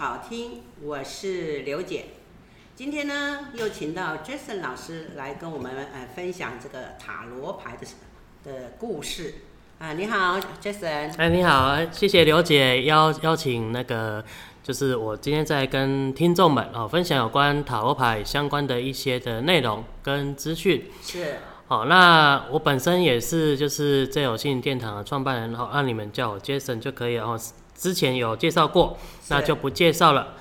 好听，我是刘姐。今天呢，又请到 Jason 老师来跟我们呃分享这个塔罗牌的的故事啊。你好，Jason。哎，你好，谢谢刘姐邀邀请那个，就是我今天在跟听众们哦分享有关塔罗牌相关的一些的内容跟资讯。是。好，那我本身也是就是最有幸殿堂的创办人，然后，让你们叫我 Jason 就可以了。哦，之前有介绍过，那就不介绍了。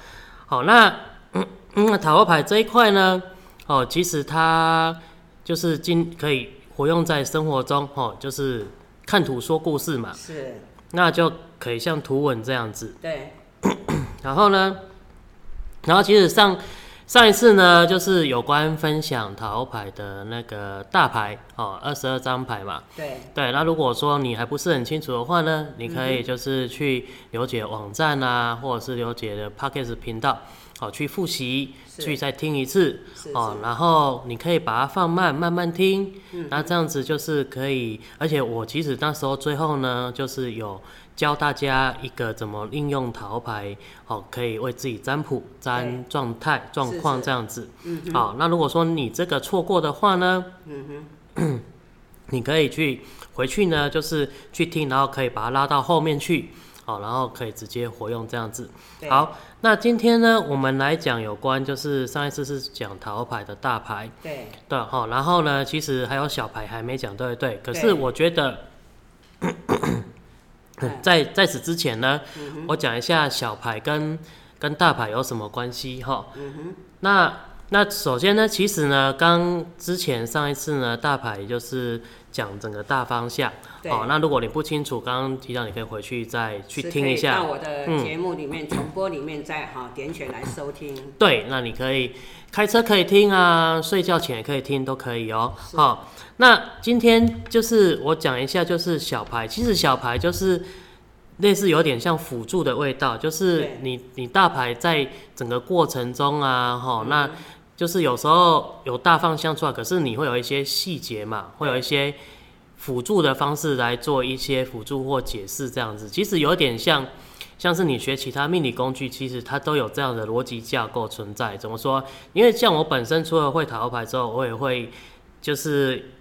好，那嗯嗯，塔罗牌这一块呢，哦，其实它就是今可以活用在生活中，哦，就是看图说故事嘛。是。那就可以像图文这样子。对。然后呢，然后其实上。上一次呢，就是有关分享桃牌的那个大牌哦，二十二张牌嘛。对对，那如果说你还不是很清楚的话呢，你可以就是去刘姐网站啊，或者是刘姐的 Podcast 频道，哦，去复习，去再听一次哦，然后你可以把它放慢，慢慢听。那这样子就是可以，而且我其实那时候最后呢，就是有。教大家一个怎么应用塔罗牌，哦，可以为自己占卜、占状态、状况这样子。嗯，好，那如果说你这个错过的话呢，嗯哼，你可以去回去呢，就是去听，然后可以把它拉到后面去，好，然后可以直接活用这样子。好，那今天呢，我们来讲有关，就是上一次是讲塔罗牌的大牌，对，对，好，然后呢，其实还有小牌还没讲，对对，可是我觉得。在在此之前呢，嗯、我讲一下小牌跟跟大牌有什么关系哈、嗯。那那首先呢，其实呢，刚之前上一次呢，大牌就是讲整个大方向。哦，那如果你不清楚，刚刚提到你可以回去再去听一下。到我的节目里面、嗯、重播里面再哈点选来收听。对，那你可以开车可以听啊，睡觉前也可以听，都可以哦。好。那今天就是我讲一下，就是小牌，其实小牌就是类似有点像辅助的味道，就是你你大牌在整个过程中啊，哈，那就是有时候有大方向出来，可是你会有一些细节嘛，会有一些辅助的方式来做一些辅助或解释这样子，其实有点像像是你学其他命理工具，其实它都有这样的逻辑架构存在。怎么说？因为像我本身除了会塔罗牌之后，我也会就是。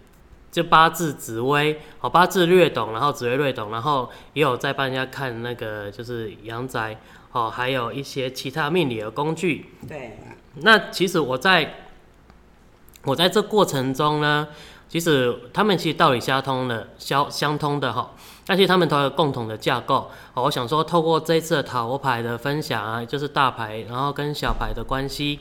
就八字紫微，好，八字略懂，然后紫微略懂，然后也有在帮人家看那个就是阳宅，哦，还有一些其他命理的工具。对。那其实我在，我在这过程中呢，其实他们其实道理相通的，相相通的哈。但是他们都有共同的架构，哦，我想说透过这一次的塔罗牌的分享啊，就是大牌，然后跟小牌的关系，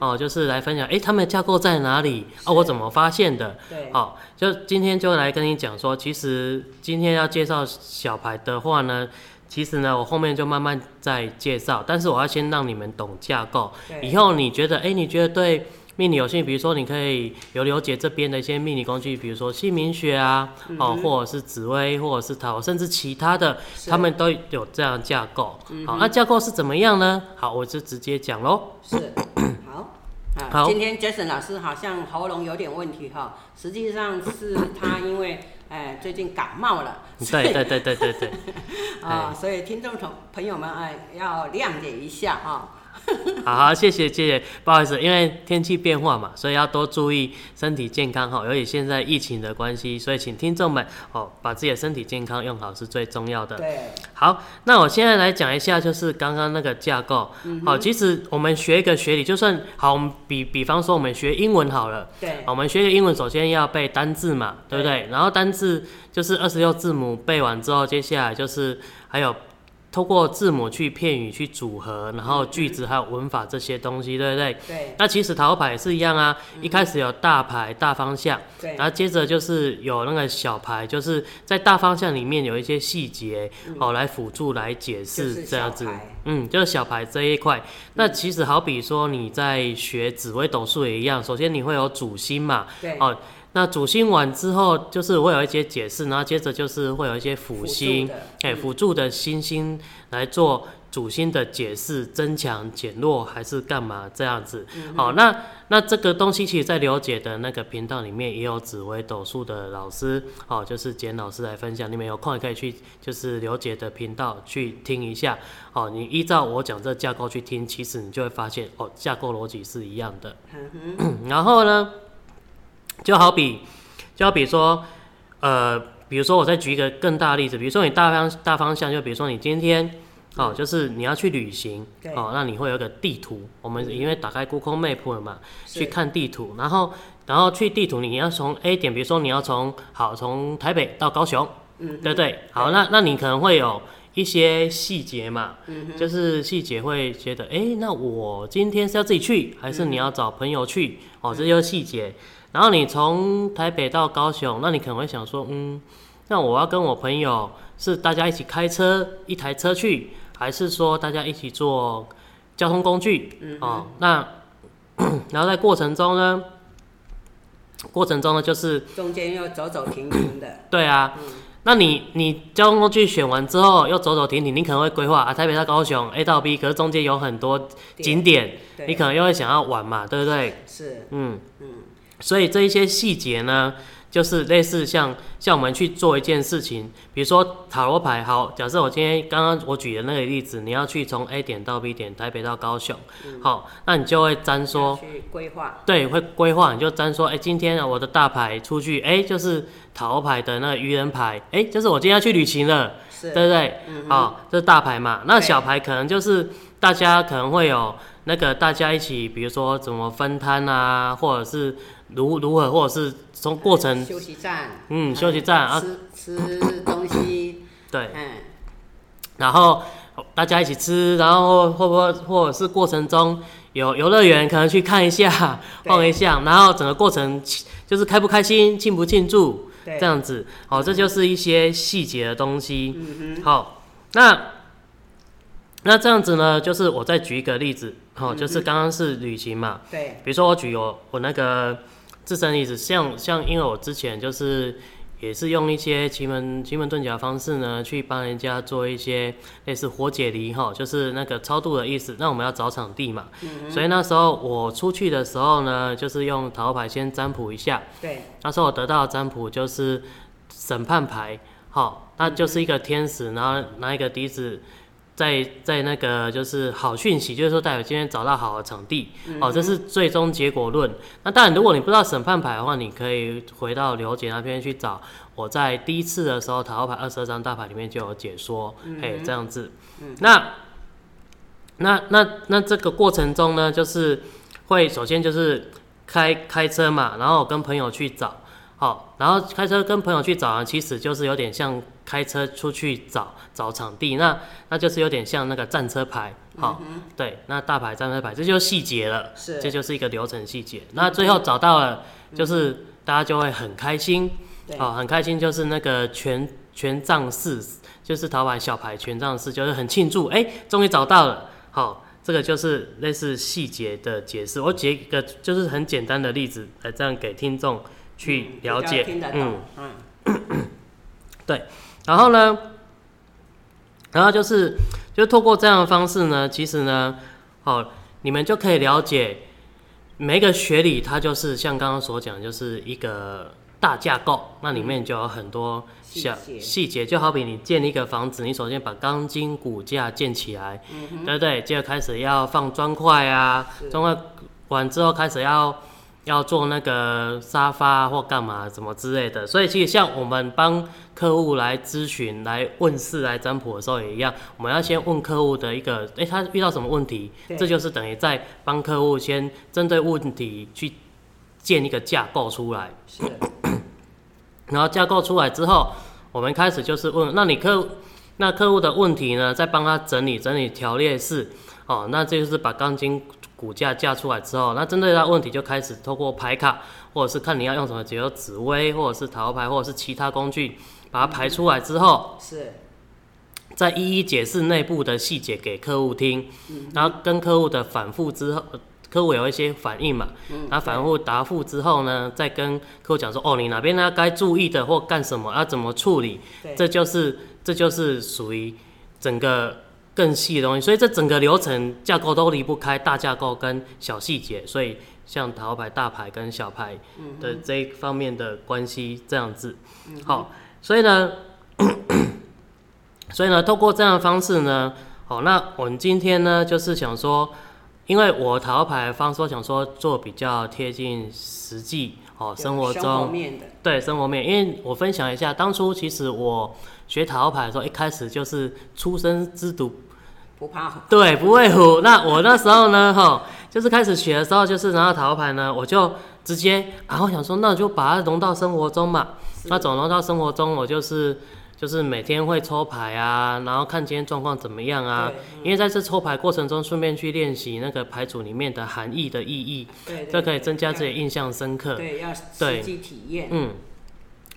哦，就是来分享，哎，他们的架构在哪里？哦，我怎么发现的？对，好，就今天就来跟你讲说，其实今天要介绍小牌的话呢，其实呢，我后面就慢慢再介绍，但是我要先让你们懂架构，以后你觉得，哎，你觉得对？命理有兴趣，比如说你可以有了解这边的一些命理工具，比如说姓名学啊，哦、嗯，或者是紫微，或者是塔罗，甚至其他的，他们都有这样架构。嗯、好，那架构是怎么样呢？好，我就直接讲喽。是，好，好。今天 Jason 老师好像喉咙有点问题哈，实际上是他因为哎最近感冒了。对对对对对对。啊，所以听众朋朋友们哎要谅解一下哈。好好，谢谢谢谢，不好意思，因为天气变化嘛，所以要多注意身体健康哈。由于现在疫情的关系，所以请听众们哦，把自己的身体健康用好是最重要的。对，好，那我现在来讲一下，就是刚刚那个架构。嗯。好，其实我们学一个学理，就算好，我们比比方说我们学英文好了。对。我们学个英文，首先要背单字嘛，对不对？对。然后单字就是二十六字母背完之后，接下来就是还有。透过字母去片语去组合，然后句子还有文法这些东西，对不对？对。那其实塔罗牌也是一样啊，一开始有大牌大方向，对。然后接着就是有那个小牌，就是在大方向里面有一些细节，哦，来辅助来解释这样子。嗯，就是小牌这一块。那其实好比说你在学紫微斗数也一样，首先你会有主星嘛，对。哦。那主星完之后，就是会有一些解释，然后接着就是会有一些辅星，哎，辅助的星星来做主星的解释增强、减弱还是干嘛这样子？嗯、好，那那这个东西其实，在刘姐的那个频道里面也有紫微斗数的老师，哦，就是简老师来分享。你们有空也可以去，就是刘姐的频道去听一下。哦，你依照我讲这架构去听，其实你就会发现，哦，架构逻辑是一样的。嗯、然后呢，就好比，就好比说，呃，比如说我再举一个更大的例子，比如说你大方大方向，就比如说你今天。哦，就是你要去旅行，哦，那你会有一个地图。我们因为打开 Google Map 了嘛，去看地图，然后然后去地图，你要从 A 点，比如说你要从好从台北到高雄，嗯，对不对？好，那那你可能会有一些细节嘛，嗯，就是细节会觉得，哎，那我今天是要自己去，还是你要找朋友去？哦，这就是细节。然后你从台北到高雄，那你可能会想说，嗯，那我要跟我朋友是大家一起开车，一台车去。还是说大家一起坐交通工具，嗯、哦，那 然后在过程中呢，过程中呢就是中间要走走停停的，对啊，嗯、那你你交通工具选完之后又走走停停，你可能会规划啊台北到高雄 A 到 B，可是中间有很多景点，你可能又会想要玩嘛，对不对？是，嗯。嗯，所以这一些细节呢。就是类似像像我们去做一件事情，比如说塔罗牌。好，假设我今天刚刚我举的那个例子，你要去从 A 点到 B 点，台北到高雄。嗯、好，那你就会粘说，去规划。对，会规划，你就粘说，哎、欸，今天我的大牌出去，哎、欸，就是塔罗牌的那个愚人牌，哎、欸，就是我今天要去旅行了，是对不对？嗯、好，这是大牌嘛。那小牌可能就是大家可能会有那个大家一起，比如说怎么分摊啊，或者是。如如何，或者是从过程休息站，嗯，休息站啊，吃吃东西，对，嗯，然后大家一起吃，然后会不会或者是过程中有游乐园可能去看一下，晃一下，然后整个过程就是开不开心，庆不庆祝，这样子，好，这就是一些细节的东西，好，那那这样子呢，就是我再举一个例子，哦，就是刚刚是旅行嘛，对，比如说我举我我那个。自身例子，像像，因为我之前就是也是用一些奇门奇门遁甲的方式呢，去帮人家做一些类似活解离哈，就是那个超度的意思。那我们要找场地嘛，嗯、所以那时候我出去的时候呢，就是用塔罗牌先占卜一下。对，那时候我得到的占卜就是审判牌，好，那就是一个天使，然后拿一个笛子。在在那个就是好讯息，就是说代表今天找到好的场地，哦，这是最终结果论。那当然，如果你不知道审判牌的话，你可以回到刘姐那边去找。我在第一次的时候，塔罗牌二十二张大牌里面就有解说，哎、嗯，这样子。嗯、那那那那这个过程中呢，就是会首先就是开开车嘛，然后跟朋友去找。好，然后开车跟朋友去找啊，其实就是有点像开车出去找找场地，那那就是有点像那个战车牌，好，对，那大牌战车牌，这就是细节了，是，这就是一个流程细节。那最后找到了，就是大家就会很开心，好、很开心，就是那个权权杖四，就是桃牌小牌权杖四，就是很庆祝，哎，终于找到了，好，这个就是类似细节的解释。我举一个就是很简单的例子来这样给听众。去了解，嗯嗯，对，然后呢，然后就是，就透过这样的方式呢，其实呢，哦，你们就可以了解每一个学理，它就是像刚刚所讲，就是一个大架构，那里面就有很多小细节，就好比你建一个房子，你首先把钢筋骨架建起来，嗯，对不对？接着开始要放砖块啊，砖块完之后开始要。要做那个沙发或干嘛什么之类的，所以其实像我们帮客户来咨询、来问事、来占卜的时候也一样，我们要先问客户的一个，诶、欸，他遇到什么问题？这就是等于在帮客户先针对问题去建一个架构出来。是。然后架构出来之后，我们开始就是问，那你客那客户的问题呢？再帮他整理整理条列式，哦，那这就是把钢筋。骨架架出来之后，那针对他问题就开始透过排卡，或者是看你要用什么，比如紫薇，或者是塔罗牌，或者是其他工具，把它排出来之后，是，再一一解释内部的细节给客户听，然后跟客户的反复之后，客户有一些反应嘛，然后反复答复之后呢，再跟客户讲说，哦，你哪边呢该注意的或干什么，要怎么处理，这就是这就是属于整个。更细的东西，所以这整个流程架构都离不开大架构跟小细节，所以像塔罗牌大牌跟小牌的这一方面的关系这样子。好，所以呢，所以呢，透过这样的方式呢，好，那我们今天呢就是想说，因为我塔罗牌方说，想说做比较贴近实际。哦，生活中对生活面，因为我分享一下，当初其实我学塔罗牌的时候，一开始就是出生之犊不怕虎，对，不会虎。那我那时候呢，哈，就是开始学的时候，就是拿到塔罗牌呢，我就直接，然后想说，那就把它融到生活中嘛。那总融到生活中？我就是。就是每天会抽牌啊，然后看今天状况怎么样啊。嗯、因为在这抽牌过程中，顺便去练习那个牌组里面的含义的意义，对，这可以增加自己印象深刻。对，要实际体验。嗯，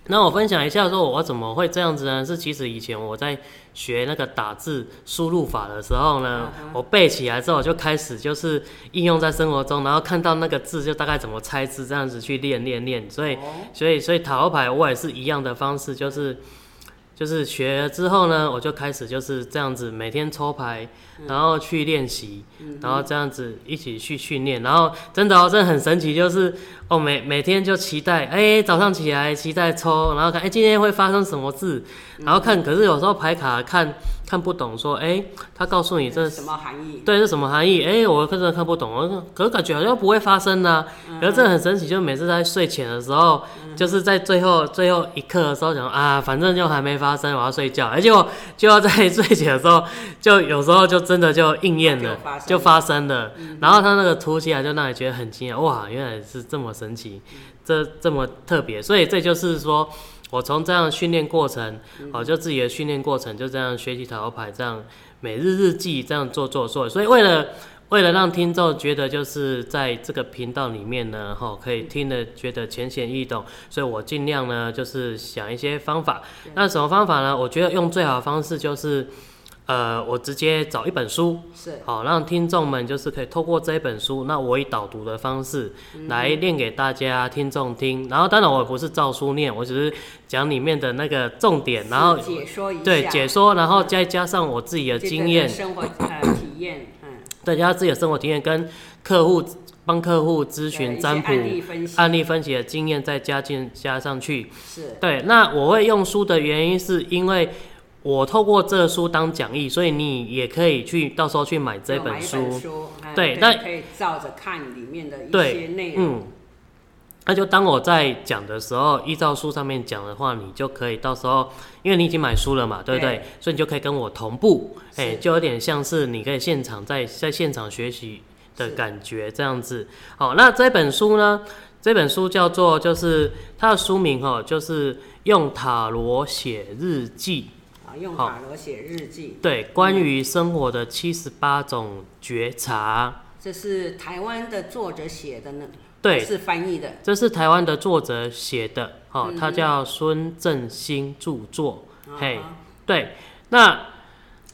那我分享一下，说我怎么会这样子呢？是其实以前我在学那个打字输入法的时候呢，嗯、我背起来之后就开始就是应用在生活中，然后看到那个字就大概怎么猜字，这样子去练练练。所以，哦、所以，所以塔罗牌我也是一样的方式，就是。就是学了之后呢，我就开始就是这样子每天抽牌，然后去练习，然后这样子一起去训练，然后真的哦，真的很神奇，就是哦每每天就期待，哎早上起来期待抽，然后看哎今天会发生什么事，然后看，可是有时候牌卡看看不懂，说哎他告诉你这是什么含义？对，是什么含义？哎我真的看不懂，我可是感觉好像不会发生呢，可是这很神奇，就每次在睡前的时候，就是在最后最后一刻的时候想啊反正就还没发生，我要睡觉，而且我就要在睡前的时候，就有时候就。真的就应验了，就发生了。然后他那个突起来，就让你觉得很惊讶，哇，原来是这么神奇，这这么特别。所以这就是说我从这样训练过程，哦，就自己的训练过程，就这样学习塔罗牌，这样每日日记这样做做做。所以为了为了让听众觉得就是在这个频道里面呢，哈，可以听得觉得浅显易懂，所以我尽量呢就是想一些方法。那什么方法呢？我觉得用最好的方式就是。呃，我直接找一本书，是好让听众们就是可以透过这一本书，那我以导读的方式来念给大家听众听。然后当然我也不是照书念，我只是讲里面的那个重点，然后解说一下，对解说，然后再加上我自己的经验、生活呃体验，嗯，再，加上自己的生活体验跟客户帮客户咨询占卜案例分析的经验再加进加上去，是对。那我会用书的原因是因为。我透过这个书当讲义，所以你也可以去到时候去买这本书。对，那可以照着看里面的一些内容。嗯，那就当我在讲的时候，依照书上面讲的话，你就可以到时候，因为你已经买书了嘛，对不对？对，所以你就可以跟我同步，哎、欸，就有点像是你可以现场在在现场学习的感觉这样子。好，那这本书呢？这本书叫做就是它的书名哈，就是用塔罗写日记。用塔罗写日记，对，关于生活的七十八种觉察。这是台湾的作者写的呢？对，是翻译的。这是台湾的作者写的，哦，他叫孙正兴著作。嘿，对，那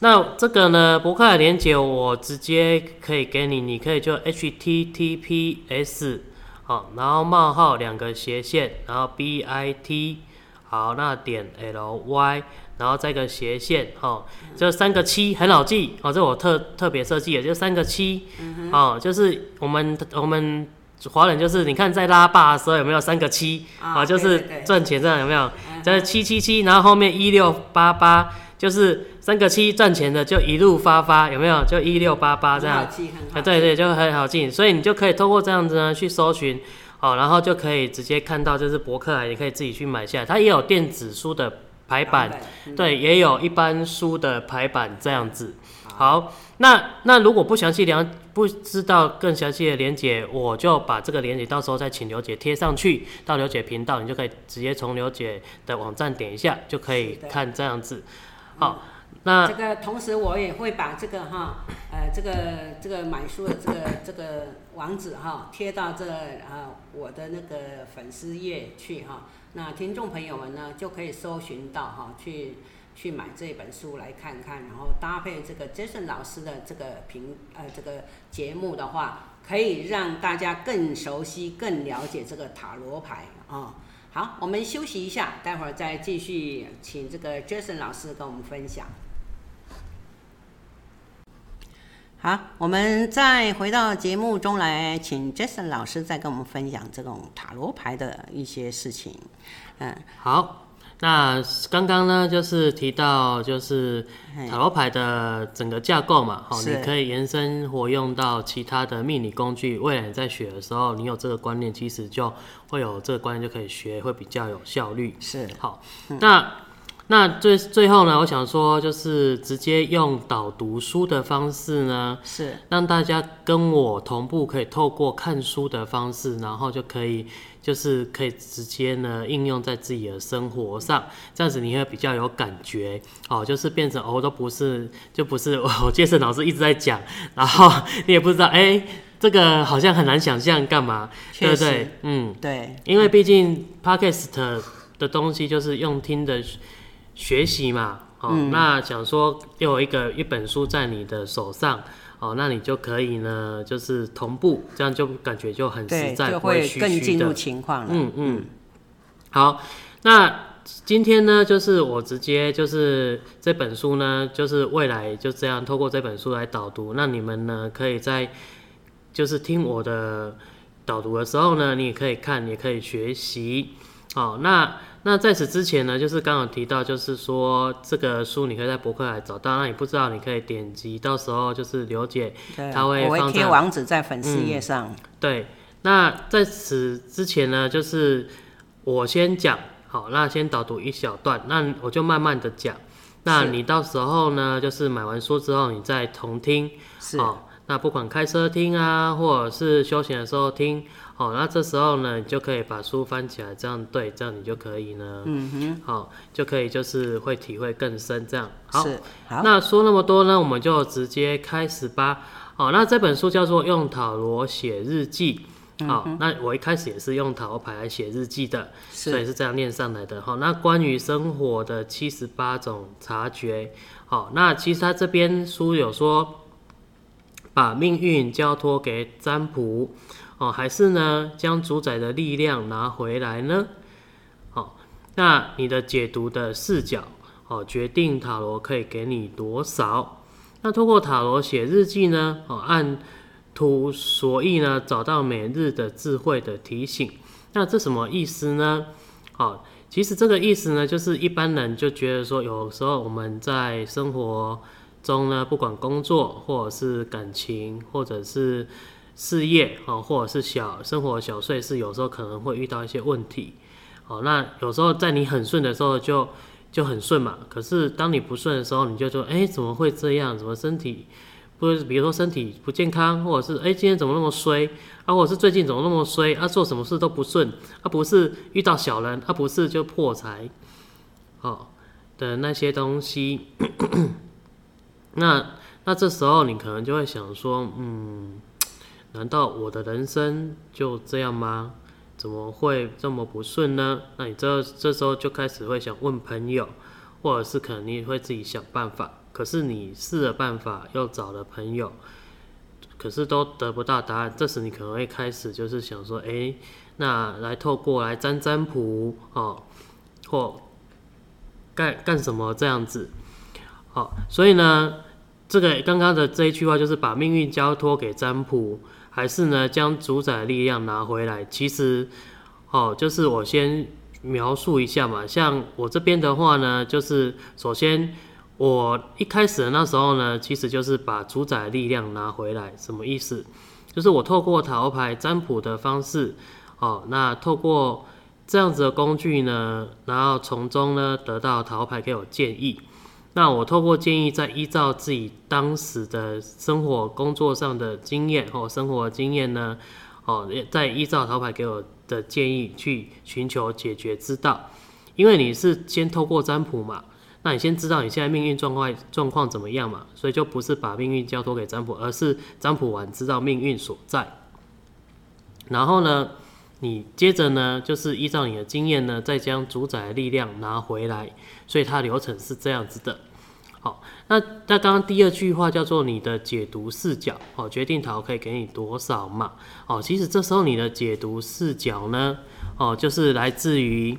那这个呢，博客的连接我直接可以给你，你可以就 https 好，然后冒号两个斜线，然后 bit 好，那点 ly。然后再一个斜线，哦，这三个七很好记，哦，这我特特别设计的，就三个七，嗯、哦，就是我们我们华人就是你看在拉霸的时候有没有三个七，啊、哦，就是赚钱这样有没有？这是七七七，然后后面一六八八，就是三个七赚钱的就一路发发，有没有？就一六八八这样，啊，对对，就很好记，所以你就可以通过这样子呢去搜寻，哦，然后就可以直接看到就是博客啊，你可以自己去买下来，它也有电子书的。排版，对，也有一般书的排版这样子。好，那那如果不详细了，不知道更详细的连接，我就把这个连接到时候再请刘姐贴上去到刘姐频道，你就可以直接从刘姐的网站点一下，就可以看这样子。好，那这个同时我也会把这个哈，呃，这个这个买书的这个这个网址哈贴到这啊我的那个粉丝页去哈。那听众朋友们呢，就可以搜寻到哈，去去买这本书来看看，然后搭配这个 Jason 老师的这个评呃这个节目的话，可以让大家更熟悉、更了解这个塔罗牌啊、好，我们休息一下，待会儿再继续请这个 Jason 老师跟我们分享。好，我们再回到节目中来，请 Jason 老师再跟我们分享这种塔罗牌的一些事情。嗯，好。那刚刚呢，就是提到就是塔罗牌的整个架构嘛，好，你可以延伸活用到其他的命理工具。未来你在学的时候，你有这个观念，其实就会有这个观念就可以学，会比较有效率。是，好，那。那最最后呢，我想说，就是直接用导读书的方式呢，是。让大家跟我同步，可以透过看书的方式，然后就可以就是可以直接呢应用在自己的生活上，这样子你会比较有感觉。哦，就是变成哦都不是就不是我杰森老师一直在讲，然后 你也不知道哎、欸、这个好像很难想象干嘛，对不对？嗯，对，因为毕竟 Podcast 的东西就是用听的。学习嘛，哦，嗯、那想说又有一个一本书在你的手上，哦，那你就可以呢，就是同步，这样就感觉就很实在，就会更进入情况了。嗯嗯。好，那今天呢，就是我直接就是这本书呢，就是未来就这样透过这本书来导读，那你们呢，可以在就是听我的导读的时候呢，你也可以看，也可以学习。好，那。那在此之前呢，就是刚刚提到，就是说这个书你可以在博客来找到。那你不知道，你可以点击，到时候就是刘姐，她会放贴网址在粉丝页上、嗯。对，那在此之前呢，就是我先讲，好，那先导读一小段，那我就慢慢的讲。那你到时候呢，就是买完书之后，你再重听。是。那不管开车听啊，或者是休闲的时候听。好，那这时候呢，你就可以把书翻起来，这样对，这样你就可以呢，嗯哼，好，就可以就是会体会更深，这样。好，好，那说那么多呢，我们就直接开始吧。好，那这本书叫做《用塔罗写日记》。好，那我一开始也是用塔罗牌来写日记的，是所以是这样念上来的。好，那关于生活的七十八种察觉。好，那其实他这边书有说，把命运交托给占卜。哦，还是呢，将主宰的力量拿回来呢？好，那你的解读的视角，哦，决定塔罗可以给你多少。那通过塔罗写日记呢？哦，按图索骥呢，找到每日的智慧的提醒。那这什么意思呢？好，其实这个意思呢，就是一般人就觉得说，有时候我们在生活中呢，不管工作或者是感情，或者是事业哦，或者是小生活小碎事，有时候可能会遇到一些问题，哦，那有时候在你很顺的时候就就很顺嘛，可是当你不顺的时候，你就说，哎，怎么会这样？怎么身体不，比如说身体不健康，或者是哎，今天怎么那么衰？啊，或者是最近怎么那么衰？啊，做什么事都不顺，啊，不是遇到小人，啊，不是就破财，哦的那些东西，那那这时候你可能就会想说，嗯。难道我的人生就这样吗？怎么会这么不顺呢？那你这这时候就开始会想问朋友，或者是可能你会自己想办法。可是你试了办法，又找了朋友，可是都得不到答案。这时你可能会开始就是想说，哎，那来透过来占占卜哦，或干干什么这样子？好，所以呢，这个刚刚的这一句话就是把命运交托给占卜。还是呢，将主宰力量拿回来。其实，哦，就是我先描述一下嘛。像我这边的话呢，就是首先我一开始的那时候呢，其实就是把主宰力量拿回来。什么意思？就是我透过塔罗牌占卜的方式，哦，那透过这样子的工具呢，然后从中呢得到塔罗牌给我建议。那我透过建议，再依照自己当时的生活、工作上的经验或，生活经验呢，哦，再依照塔罗牌给我的建议去寻求解决之道。因为你是先透过占卜嘛，那你先知道你现在命运状况状况怎么样嘛，所以就不是把命运交托给占卜，而是占卜完知道命运所在。然后呢，你接着呢，就是依照你的经验呢，再将主宰的力量拿回来。所以它流程是这样子的。好，那那刚刚第二句话叫做你的解读视角，哦，决定塔罗可以给你多少嘛？哦，其实这时候你的解读视角呢，哦，就是来自于，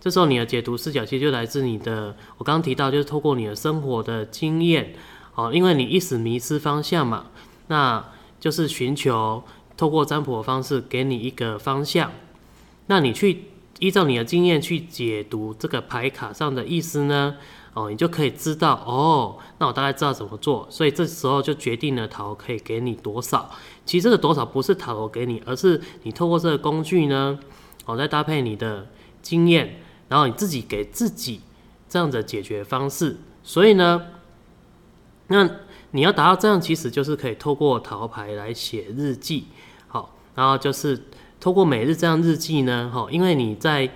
这时候你的解读视角其实就来自你的，我刚刚提到就是透过你的生活的经验，哦，因为你一时迷失方向嘛，那就是寻求透过占卜的方式给你一个方向，那你去依照你的经验去解读这个牌卡上的意思呢，哦，你就可以知道哦，那我大概知道怎么做，所以这时候就决定了塔罗可以给你多少。其实这个多少不是塔罗给你，而是你透过这个工具呢，哦，再搭配你的经验，然后你自己给自己这样的解决方式。所以呢，那你要达到这样，其实就是可以透过塔罗牌来写日记，好，然后就是透过每日这样日记呢，哈，因为你在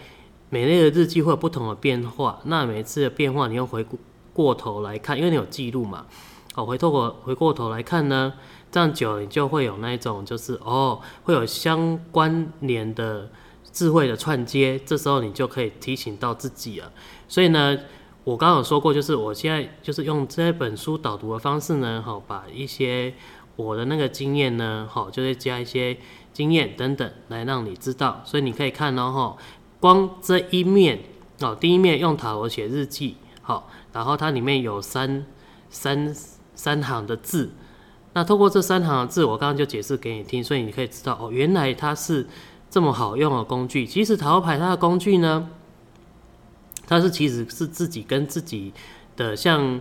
每日的日记会有不同的变化，那每次的变化你又回过头来看，因为你有记录嘛，好，回透过回过头来看呢，这样久了你就会有那一种就是哦，会有相关联的智慧的串接，这时候你就可以提醒到自己了，所以呢。我刚刚有说过，就是我现在就是用这本书导读的方式呢，好，把一些我的那个经验呢，好，就是加一些经验等等来让你知道，所以你可以看哦，哈，光这一面哦，第一面用塔罗写日记，好，然后它里面有三三三行的字，那透过这三行的字，我刚刚就解释给你听，所以你可以知道哦，原来它是这么好用的工具。其实塔罗牌它的工具呢。它是其实是自己跟自己的，像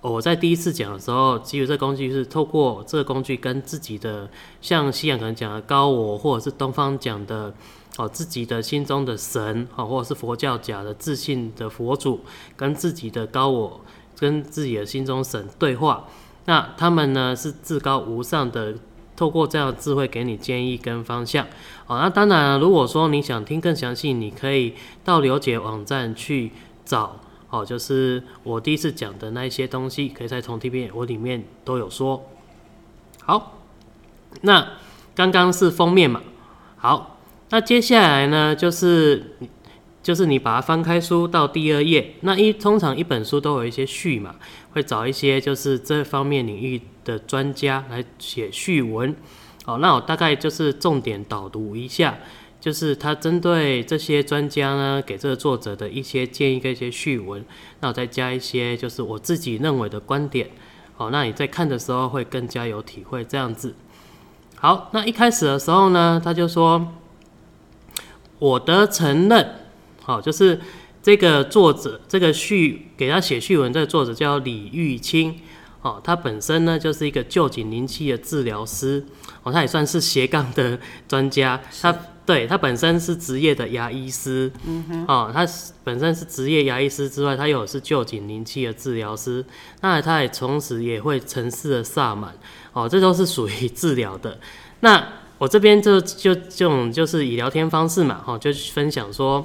我在第一次讲的时候，其实这工具是透过这个工具跟自己的，像西洋可能讲的高我，或者是东方讲的哦自己的心中的神，哦或者是佛教讲的自信的佛祖，跟自己的高我，跟自己的心中神对话。那他们呢是至高无上的。透过这样的智慧给你建议跟方向，好，那当然，如果说你想听更详细，你可以到刘姐网站去找，哦，就是我第一次讲的那一些东西，可以在同 T B 我里面都有说。好，那刚刚是封面嘛，好，那接下来呢就是你。就是你把它翻开书到第二页，那一通常一本书都有一些序嘛，会找一些就是这方面领域的专家来写序文。好，那我大概就是重点导读一下，就是他针对这些专家呢给这个作者的一些建议跟一些序文，那我再加一些就是我自己认为的观点。好，那你在看的时候会更加有体会这样子。好，那一开始的时候呢，他就说，我的承认。好，就是这个作者，这个序给他写序文，这个作者叫李玉清。哦，他本身呢就是一个旧景灵气的治疗师。哦，他也算是斜杠的专家。他对他本身是职业的牙医师。嗯哼。哦，他本身是职业牙医师之外，他又是旧景灵气的治疗师。那他也同时也会程式的萨满。哦，这都是属于治疗的。那我这边就就这种就是以聊天方式嘛，哈，就分享说。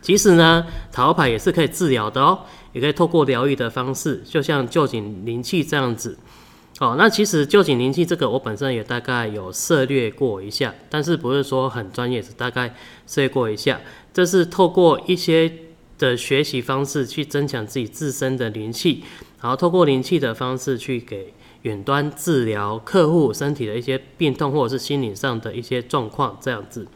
其实呢，塔罗牌也是可以治疗的哦，也可以透过疗愈的方式，就像臼井灵气这样子。哦，那其实臼井灵气这个我本身也大概有涉猎过一下，但是不是说很专业，只大概涉猎过一下。这是透过一些的学习方式去增强自己自身的灵气，然后透过灵气的方式去给远端治疗客户身体的一些病痛，或者是心理上的一些状况，这样子。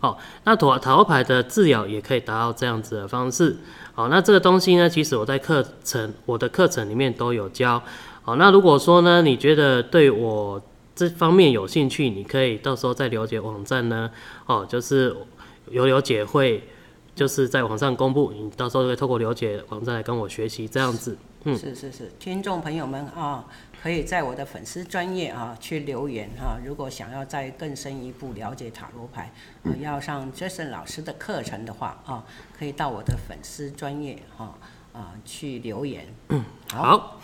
好，那塔塔罗牌的治疗也可以达到这样子的方式。好，那这个东西呢，其实我在课程我的课程里面都有教。好，那如果说呢，你觉得对我这方面有兴趣，你可以到时候再了解网站呢，哦，就是有了解会就是在网上公布，你到时候会透过了解网站来跟我学习这样子。嗯，是是是，听众朋友们啊。可以在我的粉丝专业啊去留言哈、啊，如果想要再更深一步了解塔罗牌，啊、要上 Jason 老师的课程的话啊，可以到我的粉丝专业哈啊去留言。嗯，好。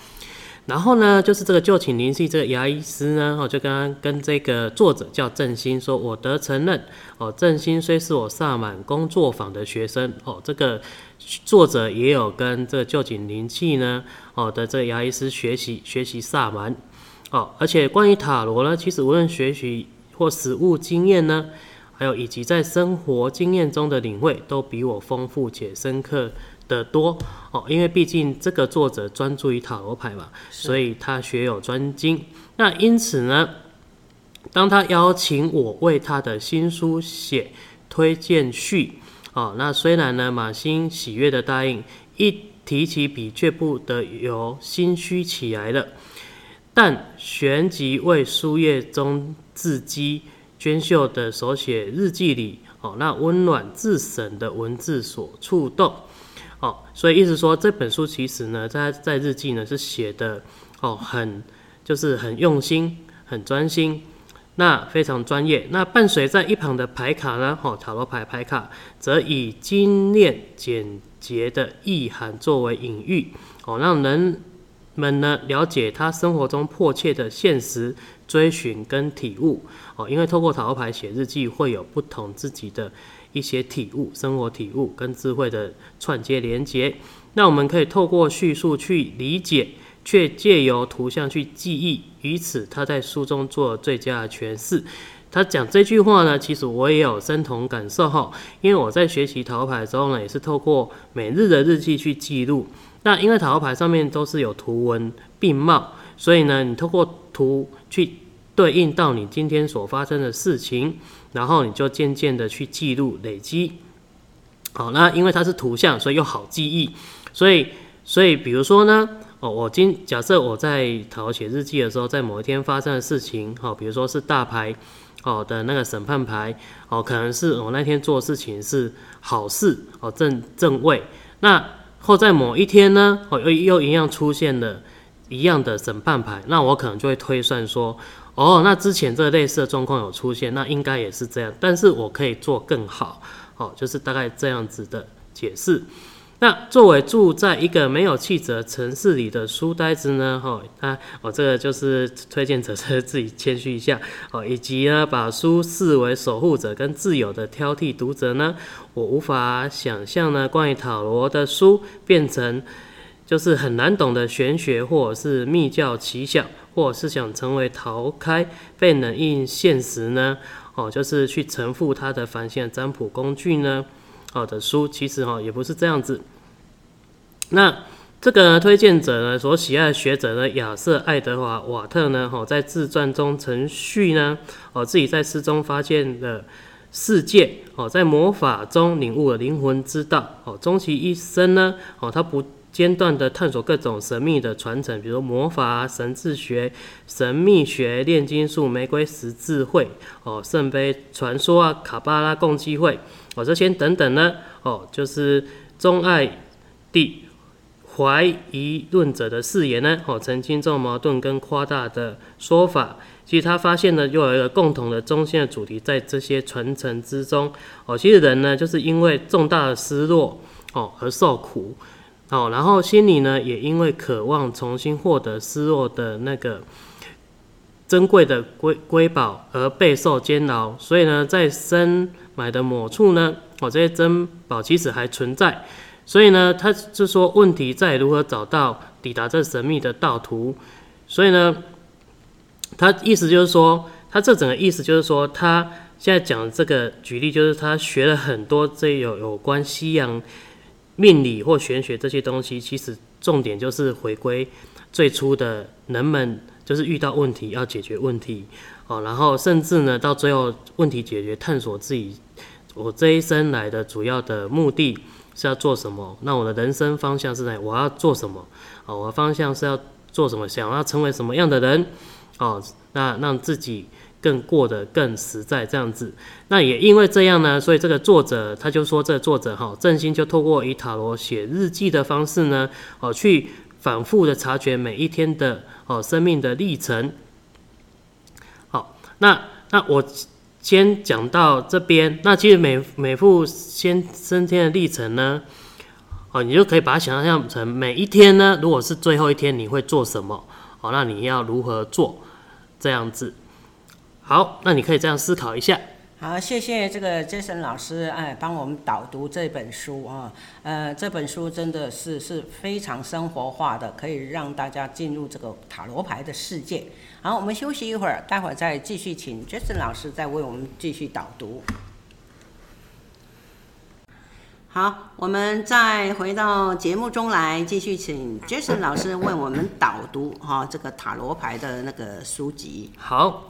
然后呢，就是这个就请联系这个牙医师呢，我就刚刚跟这个作者叫郑兴说，我得承认哦，郑兴虽是我萨满工作坊的学生哦，这个。作者也有跟这个旧井灵气呢，哦的这个牙医师学习学习萨满，哦，而且关于塔罗呢，其实无论学习或实务经验呢，还有以及在生活经验中的领会，都比我丰富且深刻得多，哦，因为毕竟这个作者专注于塔罗牌嘛，所以他学有专精。那因此呢，当他邀请我为他的新书写推荐序。哦，那虽然呢，满心喜悦的答应，一提起笔，却不得由心虚起来了。但旋即为书页中字迹娟秀的手写日记里，哦，那温暖自省的文字所触动，哦，所以意思说这本书其实呢，在在日记呢是写的，哦，很就是很用心，很专心，那非常专业。那伴随在一旁的牌卡呢，哦，塔罗牌牌卡，则以精炼简洁的意涵作为隐喻，哦，让人们呢了解他生活中迫切的现实追寻跟体悟哦，因为透过塔罗牌写日记，会有不同自己的一些体悟、生活体悟跟智慧的串接连接。那我们可以透过叙述去理解，却借由图像去记忆。于此，他在书中做最佳的诠释。他讲这句话呢，其实我也有深同感受哈，因为我在学习塔罗牌的时候呢，也是透过每日的日记去记录。那因为塔罗牌上面都是有图文并茂，所以呢，你透过图去对应到你今天所发生的事情，然后你就渐渐的去记录累积。好，那因为它是图像，所以又好记忆。所以，所以比如说呢，哦，我今假设我在塔罗写日记的时候，在某一天发生的事情，好，比如说是大牌，哦的那个审判牌，哦，可能是我那天做事情是好事，哦正正位，那。或在某一天呢，哦，又又一样出现了一样的审判牌，那我可能就会推算说，哦，那之前这类似的状况有出现，那应该也是这样，但是我可以做更好，哦，就是大概这样子的解释。那作为住在一个没有气质城市里的书呆子呢，哈，他哦，这个就是推荐者是 自己谦虚一下哦，以及呢，把书视为守护者跟自由的挑剔读者呢，我无法想象呢，关于塔罗的书变成就是很难懂的玄学，或者是密教奇想，或者是想成为逃开被冷硬现实呢，哦，就是去承负他的繁星占卜工具呢。好的书其实哈也不是这样子。那这个，推荐者呢所喜爱的学者呢亚瑟爱德华瓦特呢，哈在自传中陈序呢，哦自己在诗中发现了世界，哦在魔法中领悟了灵魂之道，哦终其一生呢，哦他不间断地探索各种神秘的传承，比如魔法、神智学、神秘学、炼金术、玫瑰十字会、哦圣杯传说啊、卡巴拉共济会。哦，这些等等呢，哦，就是钟爱地怀疑论者的誓言呢，哦，曾经这种矛盾跟夸大的说法，其实他发现呢，又有一个共同的中心的主题在这些传承之中，哦，其实人呢，就是因为重大的失落，哦，而受苦，哦，然后心里呢，也因为渴望重新获得失落的那个珍贵的瑰瑰宝而备受煎熬，所以呢，在深买的某处呢，哦，这些珍宝其实还存在，所以呢，他是说问题在如何找到抵达这神秘的道途，所以呢，他意思就是说，他这整个意思就是说，他现在讲这个举例，就是他学了很多这有有关西洋命理或玄学这些东西，其实重点就是回归最初的人们，就是遇到问题要解决问题。哦，然后甚至呢，到最后问题解决，探索自己，我这一生来的主要的目的是要做什么？那我的人生方向是在？我要做什么？哦，我的方向是要做什么？想要成为什么样的人？哦，那让自己更过得更实在这样子。那也因为这样呢，所以这个作者他就说，这个作者哈，正心就透过以塔罗写日记的方式呢，哦，去反复的察觉每一天的哦生命的历程。好那那我先讲到这边，那其实每每副先升天的历程呢，哦，你就可以把它想象成每一天呢，如果是最后一天，你会做什么？哦，那你要如何做？这样子，好，那你可以这样思考一下。好，谢谢这个 Jason 老师，哎，帮我们导读这本书啊，呃，这本书真的是是非常生活化的，可以让大家进入这个塔罗牌的世界。好，我们休息一会儿，待会儿再继续请 Jason 老师再为我们继续导读。好，我们再回到节目中来，继续请 Jason 老师为我们导读哈这个塔罗牌的那个书籍。好。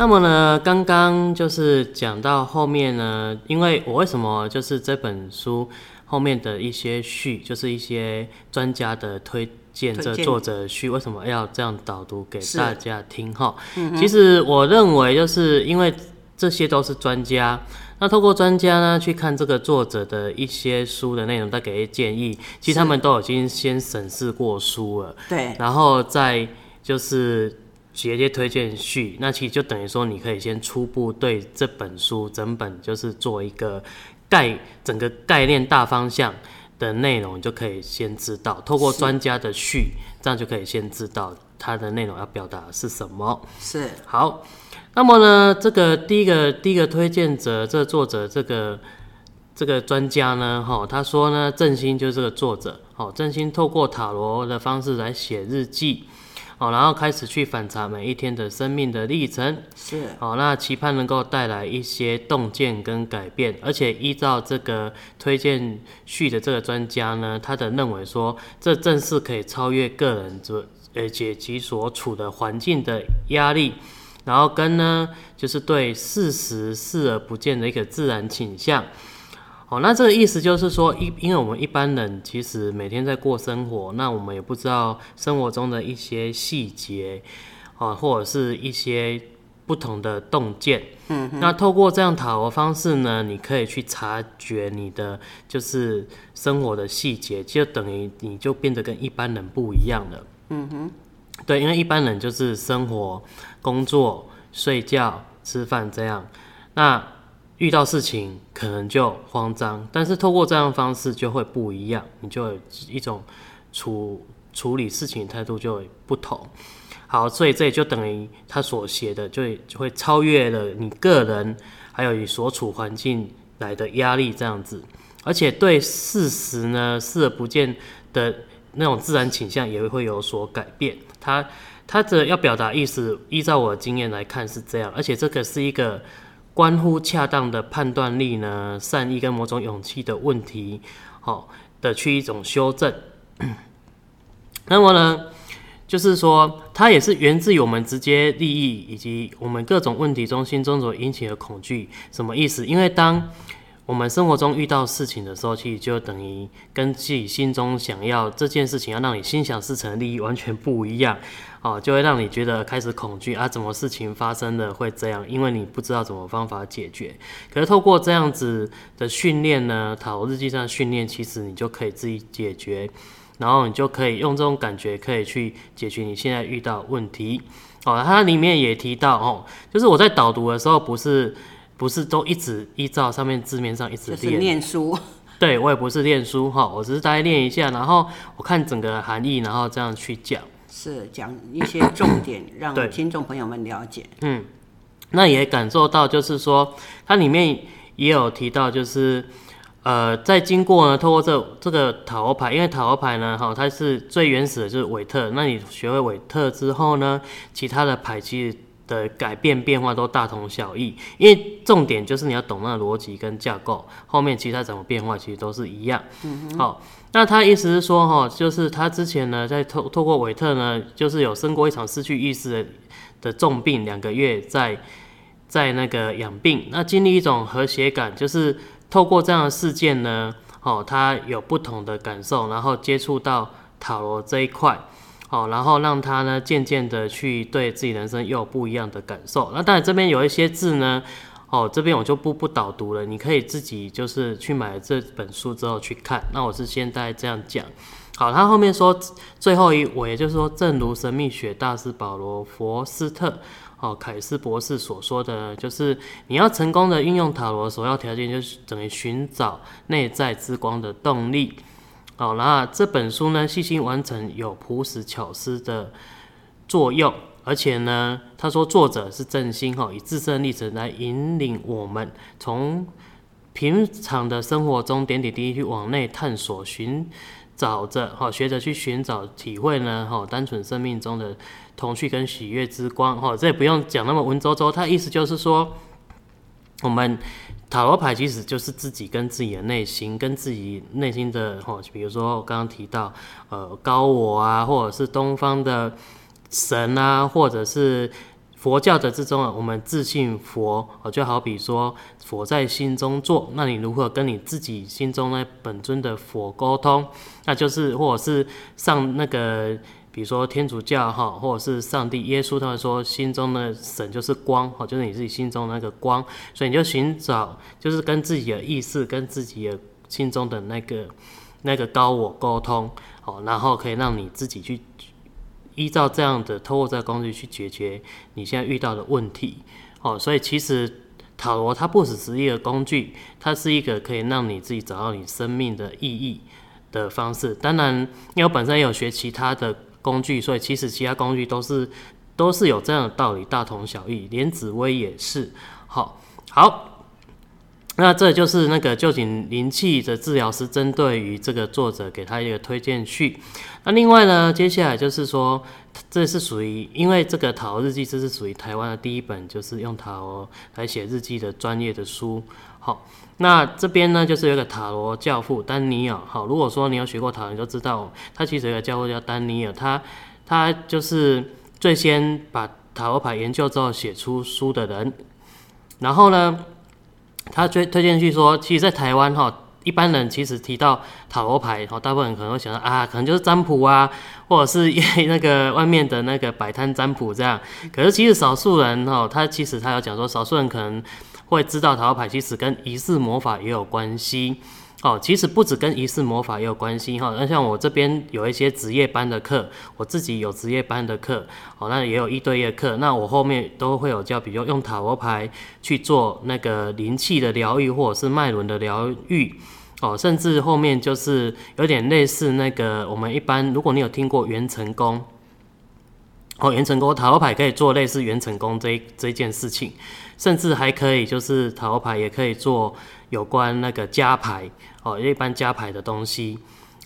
那么呢，刚刚就是讲到后面呢，因为我为什么就是这本书后面的一些序，就是一些专家的推荐，这作者序为什么要这样导读给大家听哈？其实我认为就是因为这些都是专家。那透过专家呢去看这个作者的一些书的内容，再给一些建议。其实他们都已经先审视过书了，对，然后再就是写一些推荐序。那其实就等于说，你可以先初步对这本书整本就是做一个概整个概念大方向的内容，你就可以先知道。透过专家的序，这样就可以先知道它的内容要表达的是什么。是好。那么呢，这个第一个第一个推荐者，这个作者，这个这个专家呢，哈，他说呢，振兴就是这个作者，哦，振兴透过塔罗的方式来写日记，哦，然后开始去反查每一天的生命的历程，是，哦，那期盼能够带来一些洞见跟改变，而且依照这个推荐序的这个专家呢，他的认为说，这正是可以超越个人这呃解其所处的环境的压力。然后跟呢，就是对事实视而不见的一个自然倾向。哦，那这个意思就是说，一因为我们一般人其实每天在过生活，那我们也不知道生活中的一些细节，啊，或者是一些不同的洞见。嗯，那透过这样塔罗方式呢，你可以去察觉你的就是生活的细节，就等于你就变得跟一般人不一样了。嗯哼。对，因为一般人就是生活、工作、睡觉、吃饭这样，那遇到事情可能就慌张，但是透过这样的方式就会不一样，你就有一种处处理事情的态度就会不同。好，所以这也就等于他所写的就就会超越了你个人还有你所处环境来的压力这样子，而且对事实呢视而不见的那种自然倾向也会有所改变。他他的要表达意思，依照我的经验来看是这样，而且这个是一个关乎恰当的判断力呢、善意跟某种勇气的问题，好，的去一种修正。那么呢，就是说，它也是源自于我们直接利益以及我们各种问题中心中所引起的恐惧。什么意思？因为当我们生活中遇到事情的时候，其实就等于跟自己心中想要这件事情要让你心想事成的利益完全不一样，哦，就会让你觉得开始恐惧啊，怎么事情发生的会这样？因为你不知道怎么方法解决。可是透过这样子的训练呢，塔罗日记上的训练，其实你就可以自己解决，然后你就可以用这种感觉可以去解决你现在遇到的问题。哦，它里面也提到哦，就是我在导读的时候不是。不是都一直依照上面字面上一直练，念书。对，我也不是念书哈，我只是大概练一下，然后我看整个含义，然后这样去讲。是讲一些重点，让听众朋友们了解。嗯，那也感受到，就是说它里面也有提到，就是呃，在经过呢，透过这这个塔罗牌，因为塔罗牌呢，哈，它是最原始的就是韦特，那你学会韦特之后呢，其他的牌其实。的改变变化都大同小异，因为重点就是你要懂那个逻辑跟架构，后面其他怎么变化其实都是一样。嗯哼。好，那他意思是说，哈，就是他之前呢，在透透过韦特呢，就是有生过一场失去意识的的重病，两个月在在那个养病，那经历一种和谐感，就是透过这样的事件呢，哦，他有不同的感受，然后接触到塔罗这一块。哦，然后让他呢渐渐的去对自己人生又有不一样的感受。那当然这边有一些字呢，哦，这边我就不不导读了，你可以自己就是去买这本书之后去看。那我是现在这样讲。好，他后面说最后一我也就是说，正如神秘学大师保罗·佛斯特哦凯斯博士所说的，就是你要成功的运用塔罗，首要条件就是等于寻找内在之光的动力。好，那这本书呢，细心完成，有朴实巧思的作用，而且呢，他说作者是振兴哈，以自身的历程来引领我们从平常的生活中点点滴滴去往内探索，寻找着哈，学着去寻找体会呢哈，单纯生命中的童趣跟喜悦之光哈，这也不用讲那么文绉绉，他意思就是说我们。塔罗牌其实就是自己跟自己的内心，跟自己内心的吼，比如说我刚刚提到，呃，高我啊，或者是东方的神啊，或者是佛教的之中啊，我们自信佛哦，就好比说佛在心中坐，那你如何跟你自己心中那本尊的佛沟通？那就是或者是上那个，比如说天主教哈，或者是上帝耶稣，他们说心中的神就是光哦，就是你自己心中那个光，所以你就寻找，就是跟自己的意识，跟自己的心中的那个那个高我沟通哦，然后可以让你自己去。依照这样的，透过这个工具去解决你现在遇到的问题，哦，所以其实塔罗它不只是一个工具，它是一个可以让你自己找到你生命的意义的方式。当然，因为我本身有学其他的工具，所以其实其他工具都是都是有这样的道理，大同小异。连紫微也是，好，好。那这就是那个旧井灵气的治疗师针对于这个作者给他一个推荐序。那另外呢，接下来就是说，这是属于因为这个塔罗日记，这是属于台湾的第一本就是用塔罗来写日记的专业的书。好，那这边呢就是有一个塔罗教父丹尼尔。好，如果说你有学过塔罗，你就知道他其实有个教父叫丹尼尔，他他就是最先把塔罗牌研究之后写出书的人。然后呢，他推推荐去说，其实，在台湾哈，一般人其实提到塔罗牌，哈，大部分人可能会想到啊，可能就是占卜啊，或者是 那个外面的那个摆摊占卜这样。可是，其实少数人哈，他其实他有讲说，少数人可能会知道塔罗牌其实跟仪式魔法也有关系。哦，其实不止跟仪式魔法也有关系哈。那像我这边有一些职业班的课，我自己有职业班的课，哦，那也有一对一的课。那我后面都会有教，比如用塔罗牌去做那个灵气的疗愈，或者是脉轮的疗愈，哦，甚至后面就是有点类似那个我们一般，如果你有听过元辰宫，哦，元辰宫塔罗牌可以做类似元辰宫这这件事情，甚至还可以就是塔罗牌也可以做。有关那个加牌哦，一般加牌的东西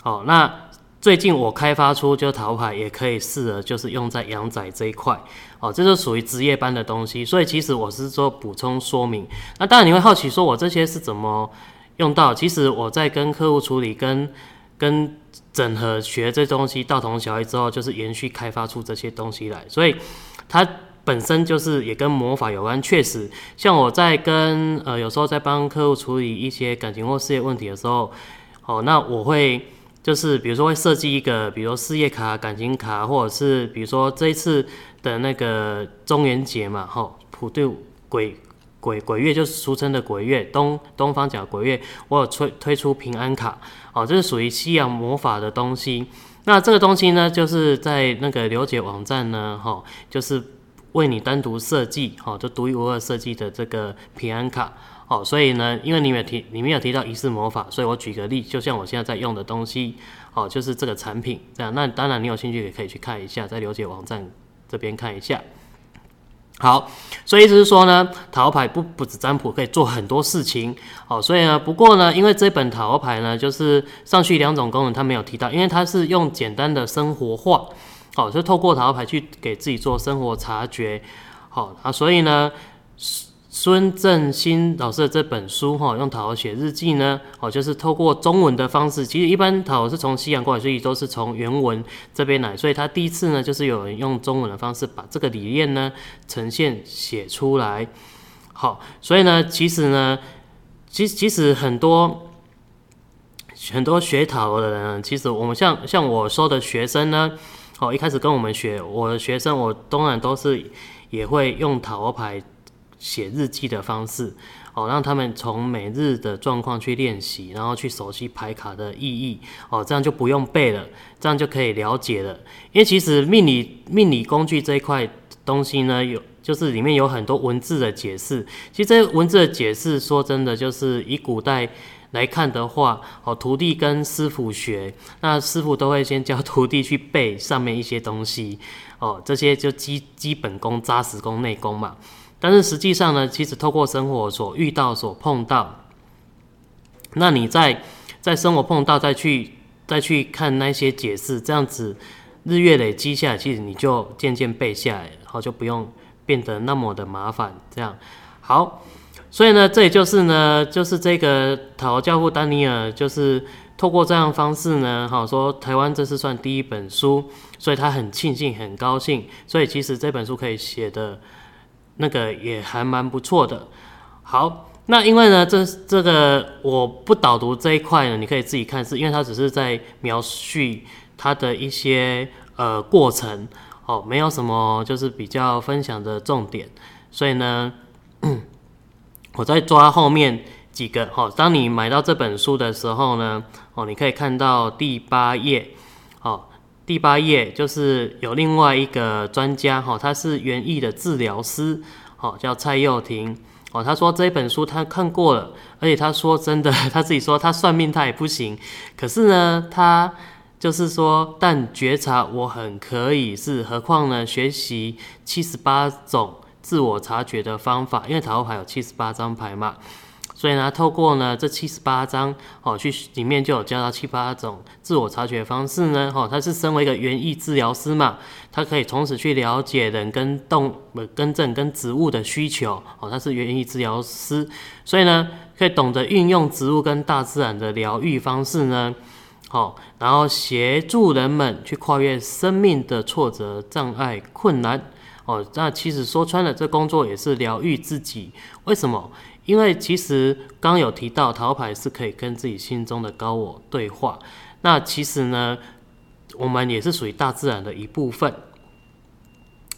哦。那最近我开发出就是塔罗牌也可以试着就是用在阳仔这一块哦，这就属于职业班的东西。所以其实我是做补充说明。那当然你会好奇说，我这些是怎么用到？其实我在跟客户处理、跟跟整合学这东西大同小异之后，就是延续开发出这些东西来。所以它。本身就是也跟魔法有关，确实，像我在跟呃有时候在帮客户处理一些感情或事业问题的时候，哦，那我会就是比如说会设计一个，比如说事业卡、感情卡，或者是比如说这一次的那个中元节嘛，哈、哦，普渡鬼鬼鬼月就是俗称的鬼月，东东方讲鬼月，我有推推出平安卡，哦，这是属于西洋魔法的东西。那这个东西呢，就是在那个刘姐网站呢，哈、哦，就是。为你单独设计，好，就独一无二设计的这个平安卡，哦，所以呢，因为你没有提，里面有提到仪式魔法，所以我举个例，就像我现在在用的东西，哦，就是这个产品，这样，那当然你有兴趣也可以去看一下，在刘姐网站这边看一下。好，所以意思是说呢，塔罗牌不不止占卜，可以做很多事情，好，所以呢，不过呢，因为这本塔罗牌呢，就是上去两种功能它没有提到，因为它是用简单的生活化。好，就透过塔罗牌去给自己做生活察觉，好啊，所以呢，孙正兴老师的这本书哈，用塔罗写日记呢，哦，就是透过中文的方式，其实一般塔罗是从西洋过来，所以都是从原文这边来，所以他第一次呢，就是有人用中文的方式把这个理念呢呈现写出来，好，所以呢，其实呢，其其实很多很多学塔罗的人，其实我们像像我说的学生呢。哦，一开始跟我们学，我的学生，我当然都是也会用塔罗牌写日记的方式，哦，让他们从每日的状况去练习，然后去熟悉牌卡的意义，哦，这样就不用背了，这样就可以了解了。因为其实命理命理工具这一块东西呢，有就是里面有很多文字的解释，其实这些文字的解释，说真的，就是以古代。来看的话，哦，徒弟跟师傅学，那师傅都会先教徒弟去背上面一些东西，哦，这些就基基本功、扎实功、内功嘛。但是实际上呢，其实透过生活所遇到、所碰到，那你在在生活碰到再去再去看那些解释，这样子日月累积下来，其实你就渐渐背下来，然后就不用变得那么的麻烦。这样好。所以呢，这也就是呢，就是这个塔罗教父丹尼尔，就是透过这样方式呢，好说台湾这是算第一本书，所以他很庆幸、很高兴。所以其实这本书可以写的那个也还蛮不错的。好，那因为呢，这这个我不导读这一块呢，你可以自己看，是因为它只是在描述它的一些呃过程哦，没有什么就是比较分享的重点，所以呢，我在抓后面几个哦。当你买到这本书的时候呢，哦，你可以看到第八页，第八页就是有另外一个专家哈，他是园艺的治疗师，哦，叫蔡佑廷哦。他说这本书他看过了，而且他说真的，他自己说他算命他也不行，可是呢，他就是说，但觉察我很可以是，何况呢，学习七十八种自我察觉的方法，因为塔罗牌有七十八张牌嘛。所以呢，透过呢这七十八章哦，去里面就有教到七八种自我察觉方式呢。哦，他是身为一个园艺治疗师嘛，他可以从此去了解人跟动物、跟正跟植物的需求。哦，他是园艺治疗师，所以呢，可以懂得运用植物跟大自然的疗愈方式呢。好，然后协助人们去跨越生命的挫折、障碍、困难。哦，那其实说穿了，这工作也是疗愈自己。为什么？因为其实刚有提到，塔罗牌是可以跟自己心中的高我对话。那其实呢，我们也是属于大自然的一部分。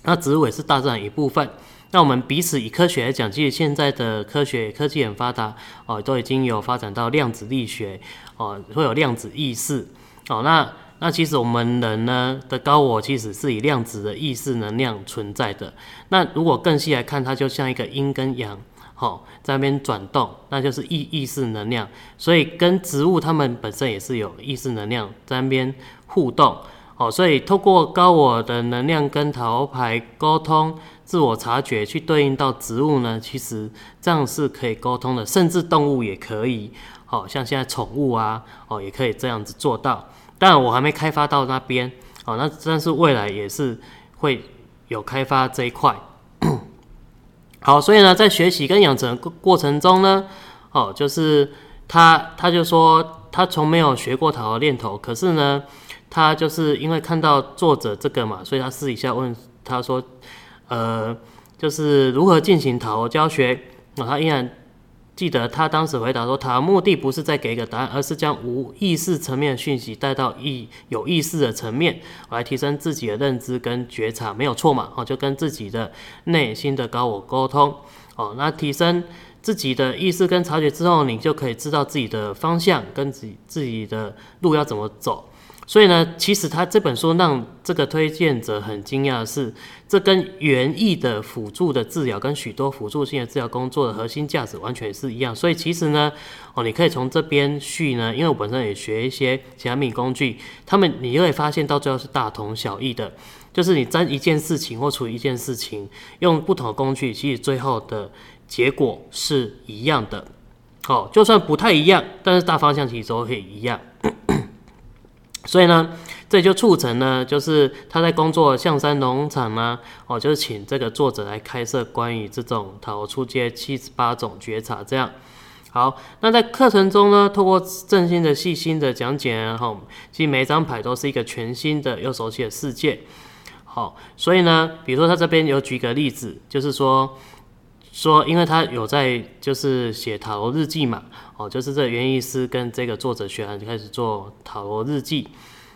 那植物也是大自然一部分。那我们彼此以科学来讲，其实现在的科学科技很发达哦，都已经有发展到量子力学哦，会有量子意识哦。那那其实我们人呢的高我，其实是以量子的意识能量存在的。那如果更细来看，它就像一个阴跟阳。好，在那边转动，那就是意意识能量，所以跟植物它们本身也是有意识能量在那边互动。哦，所以透过高我的能量跟塔罗牌沟通，自我察觉去对应到植物呢，其实这样是可以沟通的，甚至动物也可以。好，像现在宠物啊，哦，也可以这样子做到。当然我还没开发到那边，哦，那但是未来也是会有开发这一块。好，所以呢，在学习跟养成过过程中呢，哦，就是他他就说他从没有学过塔罗念头，可是呢，他就是因为看到作者这个嘛，所以他私底下问他说，呃，就是如何进行塔罗教学，那、他依然。记得他当时回答说：“他的目的不是在给一个答案，而是将无意识层面的讯息带到意有意识的层面，来提升自己的认知跟觉察，没有错嘛？哦，就跟自己的内心的高我沟通。哦，那提升自己的意识跟察觉之后，你就可以知道自己的方向跟自己自己的路要怎么走。”所以呢，其实他这本书让这个推荐者很惊讶的是，这跟园艺的辅助的治疗跟许多辅助性的治疗工作的核心价值完全是一样。所以其实呢，哦，你可以从这边续呢，因为我本身也学一些其他命理工具，他们你就会发现到最后是大同小异的，就是你沾一件事情或处理一件事情，用不同的工具，其实最后的结果是一样的。哦，就算不太一样，但是大方向其实都可以一样。所以呢，这就促成呢，就是他在工作象山农场呢，哦，就是请这个作者来开设关于这种塔罗初阶七十八种觉察，这样。好，那在课程中呢，透过正心的细心的讲解，然后其实每一张牌都是一个全新的又熟悉的世界。好，所以呢，比如说他这边有举个例子，就是说，说因为他有在就是写塔罗日记嘛。哦，就是这园艺师跟这个作者学完就开始做塔罗日记，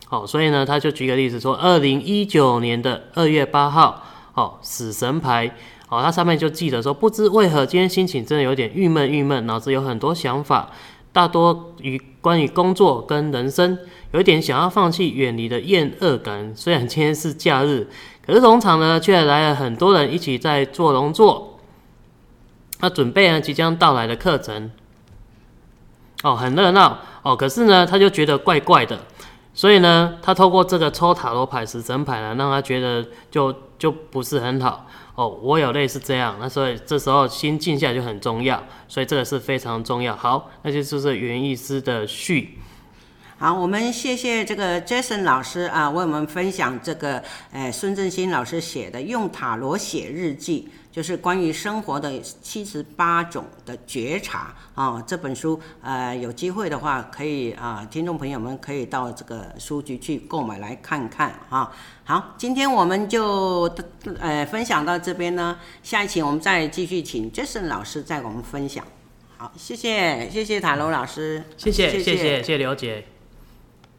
哦，所以呢，他就举个例子说，二零一九年的二月八号，哦，死神牌，哦，他上面就记得说，不知为何今天心情真的有点郁闷郁闷，脑子有很多想法，大多与关于工作跟人生，有一点想要放弃远离的厌恶感。虽然今天是假日，可是农场呢，却来了很多人一起在做农作，那准备呢即将到来的课程。哦，很热闹哦，可是呢，他就觉得怪怪的，所以呢，他透过这个抽塔罗牌、死神牌呢，让他觉得就就不是很好哦。我有类似这样，那所以这时候心静下来就很重要，所以这个是非常重要。好，那就是是园艺师的序。好，我们谢谢这个 Jason 老师啊，为我们分享这个，呃，孙正兴老师写的《用塔罗写日记》，就是关于生活的七十八种的觉察啊。这本书，呃，有机会的话，可以啊，听众朋友们可以到这个书局去购买来看看啊。好，今天我们就呃分享到这边呢，下一期我们再继续请 Jason 老师再给我们分享。好，谢谢谢谢塔罗老师，谢谢谢谢谢谢刘姐。